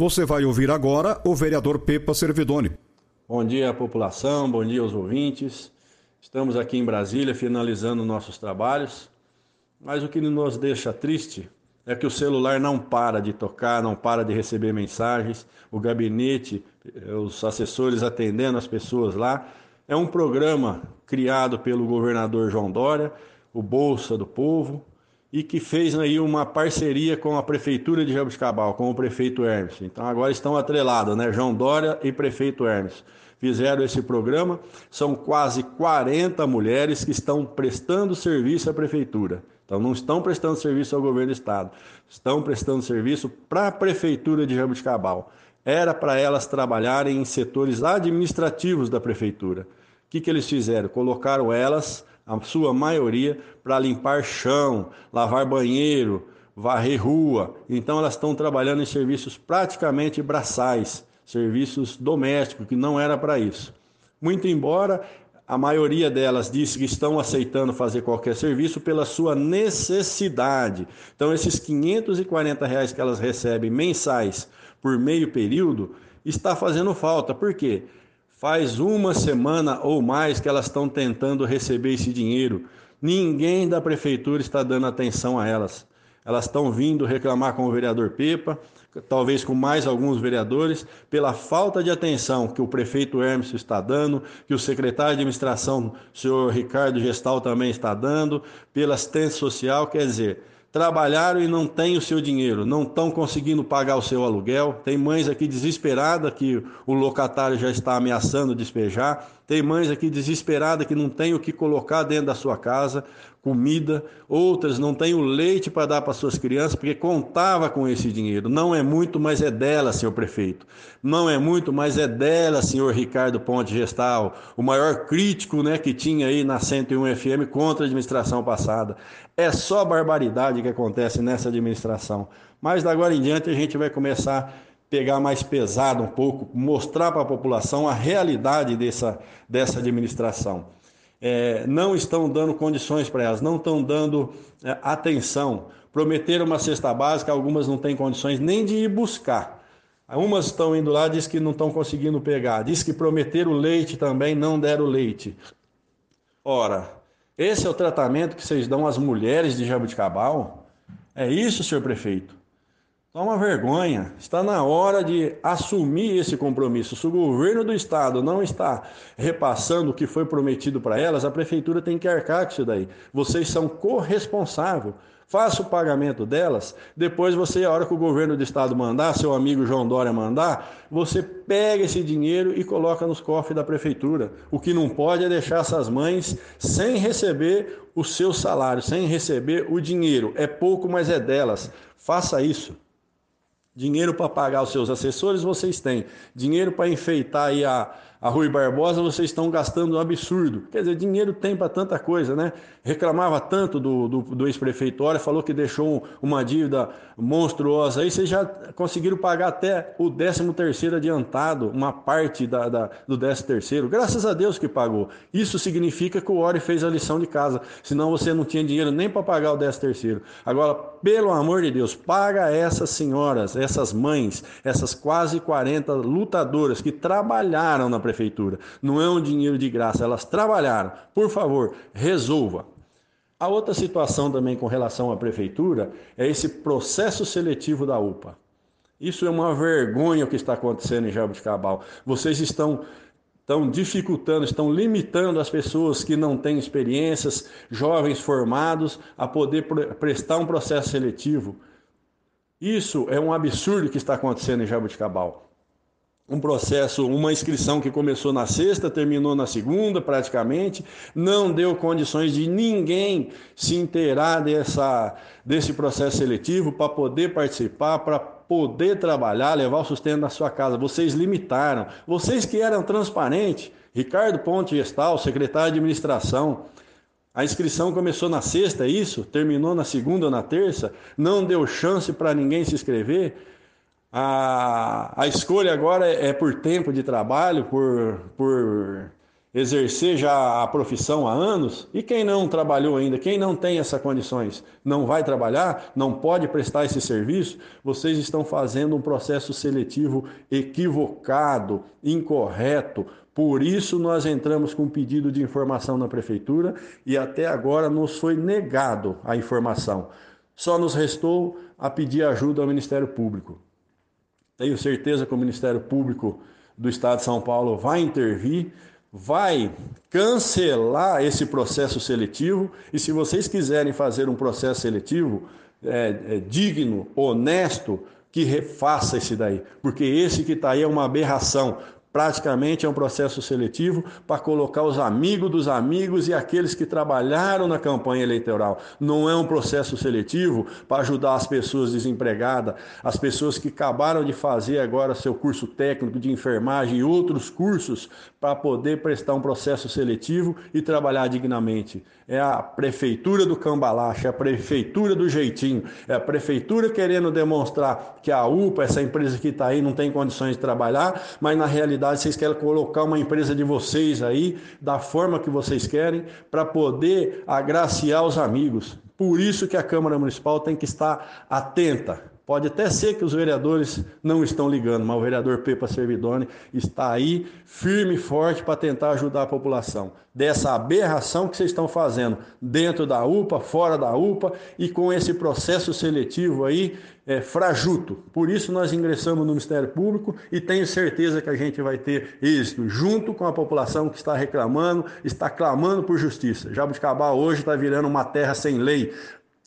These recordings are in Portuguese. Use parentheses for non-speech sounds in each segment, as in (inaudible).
Você vai ouvir agora o vereador Pepa Servidoni. Bom dia, população, bom dia aos ouvintes. Estamos aqui em Brasília finalizando nossos trabalhos, mas o que nos deixa triste é que o celular não para de tocar, não para de receber mensagens, o gabinete, os assessores atendendo as pessoas lá. É um programa criado pelo governador João Dória, o Bolsa do Povo, e que fez aí uma parceria com a prefeitura de Jabuticabal, com o prefeito Hermes. Então agora estão atrelados, né? João Dória e prefeito Hermes. Fizeram esse programa, são quase 40 mulheres que estão prestando serviço à prefeitura. Então não estão prestando serviço ao governo do estado, estão prestando serviço para a prefeitura de Jabuticabal. Era para elas trabalharem em setores administrativos da prefeitura. Que, que eles fizeram? Colocaram elas a sua maioria, para limpar chão, lavar banheiro, varrer rua. Então elas estão trabalhando em serviços praticamente braçais, serviços domésticos, que não era para isso. Muito embora a maioria delas disse que estão aceitando fazer qualquer serviço pela sua necessidade. Então, esses 540 reais que elas recebem mensais por meio período está fazendo falta. Por quê? Faz uma semana ou mais que elas estão tentando receber esse dinheiro. Ninguém da prefeitura está dando atenção a elas. Elas estão vindo reclamar com o vereador Pepa, talvez com mais alguns vereadores, pela falta de atenção que o prefeito Hermes está dando, que o secretário de administração, senhor Ricardo Gestal, também está dando, pela assistência social. Quer dizer, trabalharam e não têm o seu dinheiro, não estão conseguindo pagar o seu aluguel. Tem mães aqui desesperadas que o locatário já está ameaçando despejar. Tem mães aqui desesperadas que não tem o que colocar dentro da sua casa, comida. Outras não têm o leite para dar para suas crianças porque contava com esse dinheiro. Não é muito, mas é dela, senhor prefeito. Não é muito, mas é dela, senhor Ricardo Ponte Gestal, o maior crítico, né, que tinha aí na 101 FM contra a administração passada. É só barbaridade que acontece nessa administração. Mas da agora em diante a gente vai começar a pegar mais pesado um pouco, mostrar para a população a realidade dessa, dessa administração. É, não estão dando condições para elas, não estão dando é, atenção. Prometeram uma cesta básica, algumas não têm condições nem de ir buscar. Umas estão indo lá, diz que não estão conseguindo pegar. Diz que prometeram leite também, não deram leite. Ora, esse é o tratamento que vocês dão às mulheres de Jabuticabal? É isso, senhor prefeito? Toma vergonha. Está na hora de assumir esse compromisso. Se o governo do estado não está repassando o que foi prometido para elas, a prefeitura tem que arcar com isso daí. Vocês são corresponsáveis faça o pagamento delas, depois você, a hora que o governo do estado mandar, seu amigo João Dória mandar, você pega esse dinheiro e coloca nos cofres da prefeitura. O que não pode é deixar essas mães sem receber o seu salário, sem receber o dinheiro. É pouco, mas é delas. Faça isso. Dinheiro para pagar os seus assessores vocês têm. Dinheiro para enfeitar aí a, a Rui Barbosa vocês estão gastando um absurdo. Quer dizer, dinheiro tem para tanta coisa, né? Reclamava tanto do, do, do ex-prefeito falou que deixou uma dívida monstruosa. Aí vocês já conseguiram pagar até o 13 terceiro adiantado, uma parte da, da, do 13 terceiro. Graças a Deus que pagou. Isso significa que o Ori fez a lição de casa. Senão você não tinha dinheiro nem para pagar o 13 terceiro. Agora, pelo amor de Deus, paga essas senhoras, essas mães, essas quase 40 lutadoras que trabalharam na prefeitura. Não é um dinheiro de graça, elas trabalharam. Por favor, resolva. A outra situação também com relação à prefeitura é esse processo seletivo da UPA. Isso é uma vergonha o que está acontecendo em Jabuticabal. Vocês estão estão dificultando, estão limitando as pessoas que não têm experiências, jovens formados, a poder prestar um processo seletivo. Isso é um absurdo que está acontecendo em Jabuticabal um processo, uma inscrição que começou na sexta, terminou na segunda, praticamente, não deu condições de ninguém se inteirar dessa, desse processo seletivo para poder participar, para poder trabalhar, levar o sustento da sua casa. Vocês limitaram. Vocês que eram transparentes, Ricardo Ponte Gestal, secretário de administração, a inscrição começou na sexta, é isso? Terminou na segunda ou na terça? Não deu chance para ninguém se inscrever? A, a escolha agora é, é por tempo de trabalho, por, por exercer já a profissão há anos, e quem não trabalhou ainda, quem não tem essas condições, não vai trabalhar, não pode prestar esse serviço, vocês estão fazendo um processo seletivo equivocado, incorreto. Por isso nós entramos com um pedido de informação na prefeitura e até agora nos foi negado a informação. Só nos restou a pedir ajuda ao Ministério Público. Tenho certeza que o Ministério Público do Estado de São Paulo vai intervir vai cancelar esse processo seletivo e se vocês quiserem fazer um processo seletivo é, é, digno, honesto, que refaça esse daí, porque esse que está aí é uma aberração. Praticamente é um processo seletivo para colocar os amigos dos amigos e aqueles que trabalharam na campanha eleitoral. Não é um processo seletivo para ajudar as pessoas desempregadas, as pessoas que acabaram de fazer agora seu curso técnico de enfermagem e outros cursos para poder prestar um processo seletivo e trabalhar dignamente. É a prefeitura do cambalache, é a prefeitura do jeitinho, é a prefeitura querendo demonstrar que a UPA, essa empresa que está aí, não tem condições de trabalhar, mas na realidade vocês querem colocar uma empresa de vocês aí, da forma que vocês querem, para poder agraciar os amigos. Por isso que a Câmara Municipal tem que estar atenta Pode até ser que os vereadores não estão ligando, mas o vereador Pepa Servidone está aí firme e forte para tentar ajudar a população. Dessa aberração que vocês estão fazendo dentro da UPA, fora da UPA e com esse processo seletivo aí é, frajuto. Por isso nós ingressamos no Ministério Público e tenho certeza que a gente vai ter êxito junto com a população que está reclamando, está clamando por justiça. Jabuticabal hoje está virando uma terra sem lei.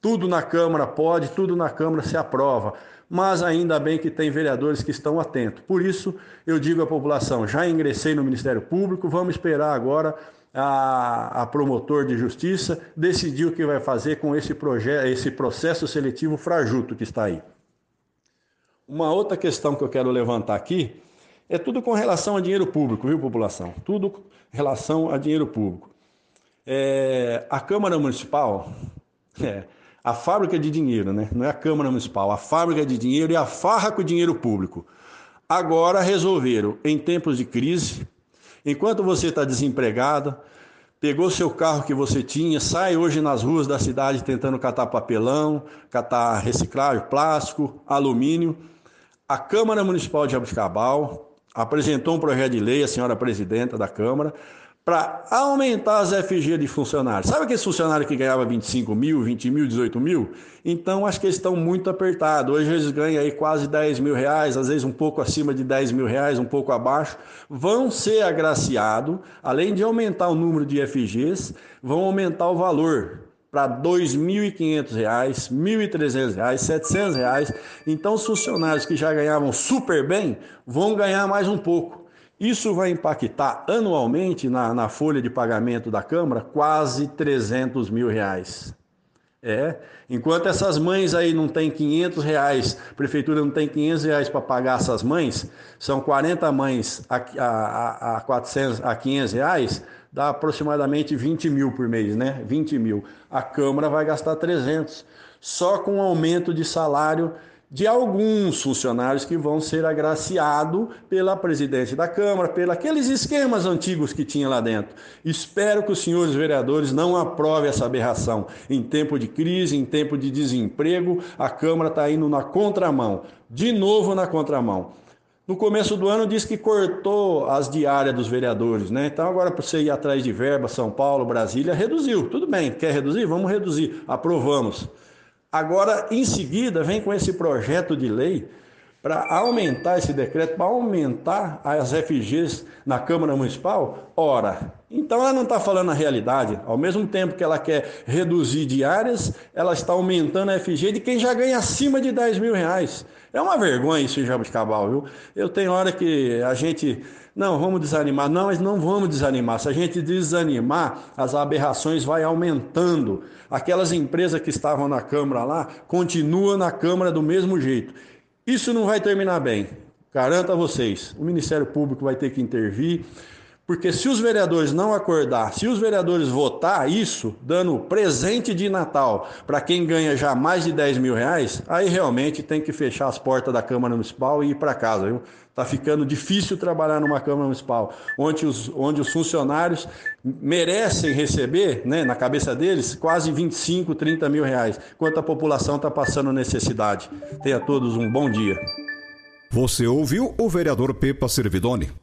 Tudo na Câmara pode, tudo na Câmara se aprova. Mas ainda bem que tem vereadores que estão atentos. Por isso, eu digo à população: já ingressei no Ministério Público, vamos esperar agora a, a, promotor de justiça decidir o que vai fazer com esse projeto, esse processo seletivo frajuto que está aí. Uma outra questão que eu quero levantar aqui é tudo com relação a dinheiro público, viu, população? Tudo com relação a dinheiro público. É, a Câmara Municipal, (laughs) é, a fábrica de dinheiro, né? Não é a Câmara Municipal, a fábrica de dinheiro e a farra com o dinheiro público. Agora resolveram, em tempos de crise, enquanto você está desempregado, pegou seu carro que você tinha, sai hoje nas ruas da cidade tentando catar papelão, catar reciclagem, plástico, alumínio. A Câmara Municipal de Abuscabal apresentou um projeto de lei, a senhora presidenta da Câmara, para aumentar as FG de funcionários. Sabe aqueles funcionários que ganhavam 25 mil, 20 mil, 18 mil? Então, acho que eles estão muito apertados. Hoje eles ganham aí quase 10 mil reais, às vezes um pouco acima de 10 mil reais, um pouco abaixo. Vão ser agraciados, além de aumentar o número de FGs, vão aumentar o valor para R$ 2.500, R$ 1.300, R$ 700. Então, os funcionários que já ganhavam super bem vão ganhar mais um pouco. Isso vai impactar anualmente na, na folha de pagamento da Câmara quase 300 mil reais. É, enquanto essas mães aí não têm 500 reais, a prefeitura não tem 500 reais para pagar essas mães, são 40 mães a, a, a, 400, a 500 reais, dá aproximadamente 20 mil por mês, né? 20 mil. A Câmara vai gastar 300, só com aumento de salário de alguns funcionários que vão ser agraciados pela presidente da Câmara, pelos aqueles esquemas antigos que tinha lá dentro. Espero que os senhores vereadores não aprovem essa aberração. Em tempo de crise, em tempo de desemprego, a Câmara está indo na contramão, de novo na contramão. No começo do ano disse que cortou as diárias dos vereadores, né? Então agora para você ir atrás de verba, São Paulo, Brasília, reduziu. Tudo bem, quer reduzir? Vamos reduzir. Aprovamos. Agora, em seguida, vem com esse projeto de lei para aumentar esse decreto, para aumentar as FGs na Câmara Municipal? Ora, então ela não está falando a realidade. Ao mesmo tempo que ela quer reduzir diárias, ela está aumentando a FG de quem já ganha acima de 10 mil reais. É uma vergonha isso em Jabuticabal, viu? Eu tenho hora que a gente não, vamos desanimar. Não, mas não vamos desanimar. Se a gente desanimar, as aberrações vai aumentando. Aquelas empresas que estavam na Câmara lá, continuam na Câmara do mesmo jeito. Isso não vai terminar bem. Garanto a vocês. O Ministério Público vai ter que intervir. Porque se os vereadores não acordar, se os vereadores votar isso, dando presente de Natal para quem ganha já mais de 10 mil reais, aí realmente tem que fechar as portas da Câmara Municipal e ir para casa, viu? Está ficando difícil trabalhar numa Câmara Municipal, onde os, onde os funcionários merecem receber, né, na cabeça deles, quase 25, 30 mil reais, enquanto a população está passando necessidade. Tenha todos um bom dia. Você ouviu o vereador Pepa Servidoni.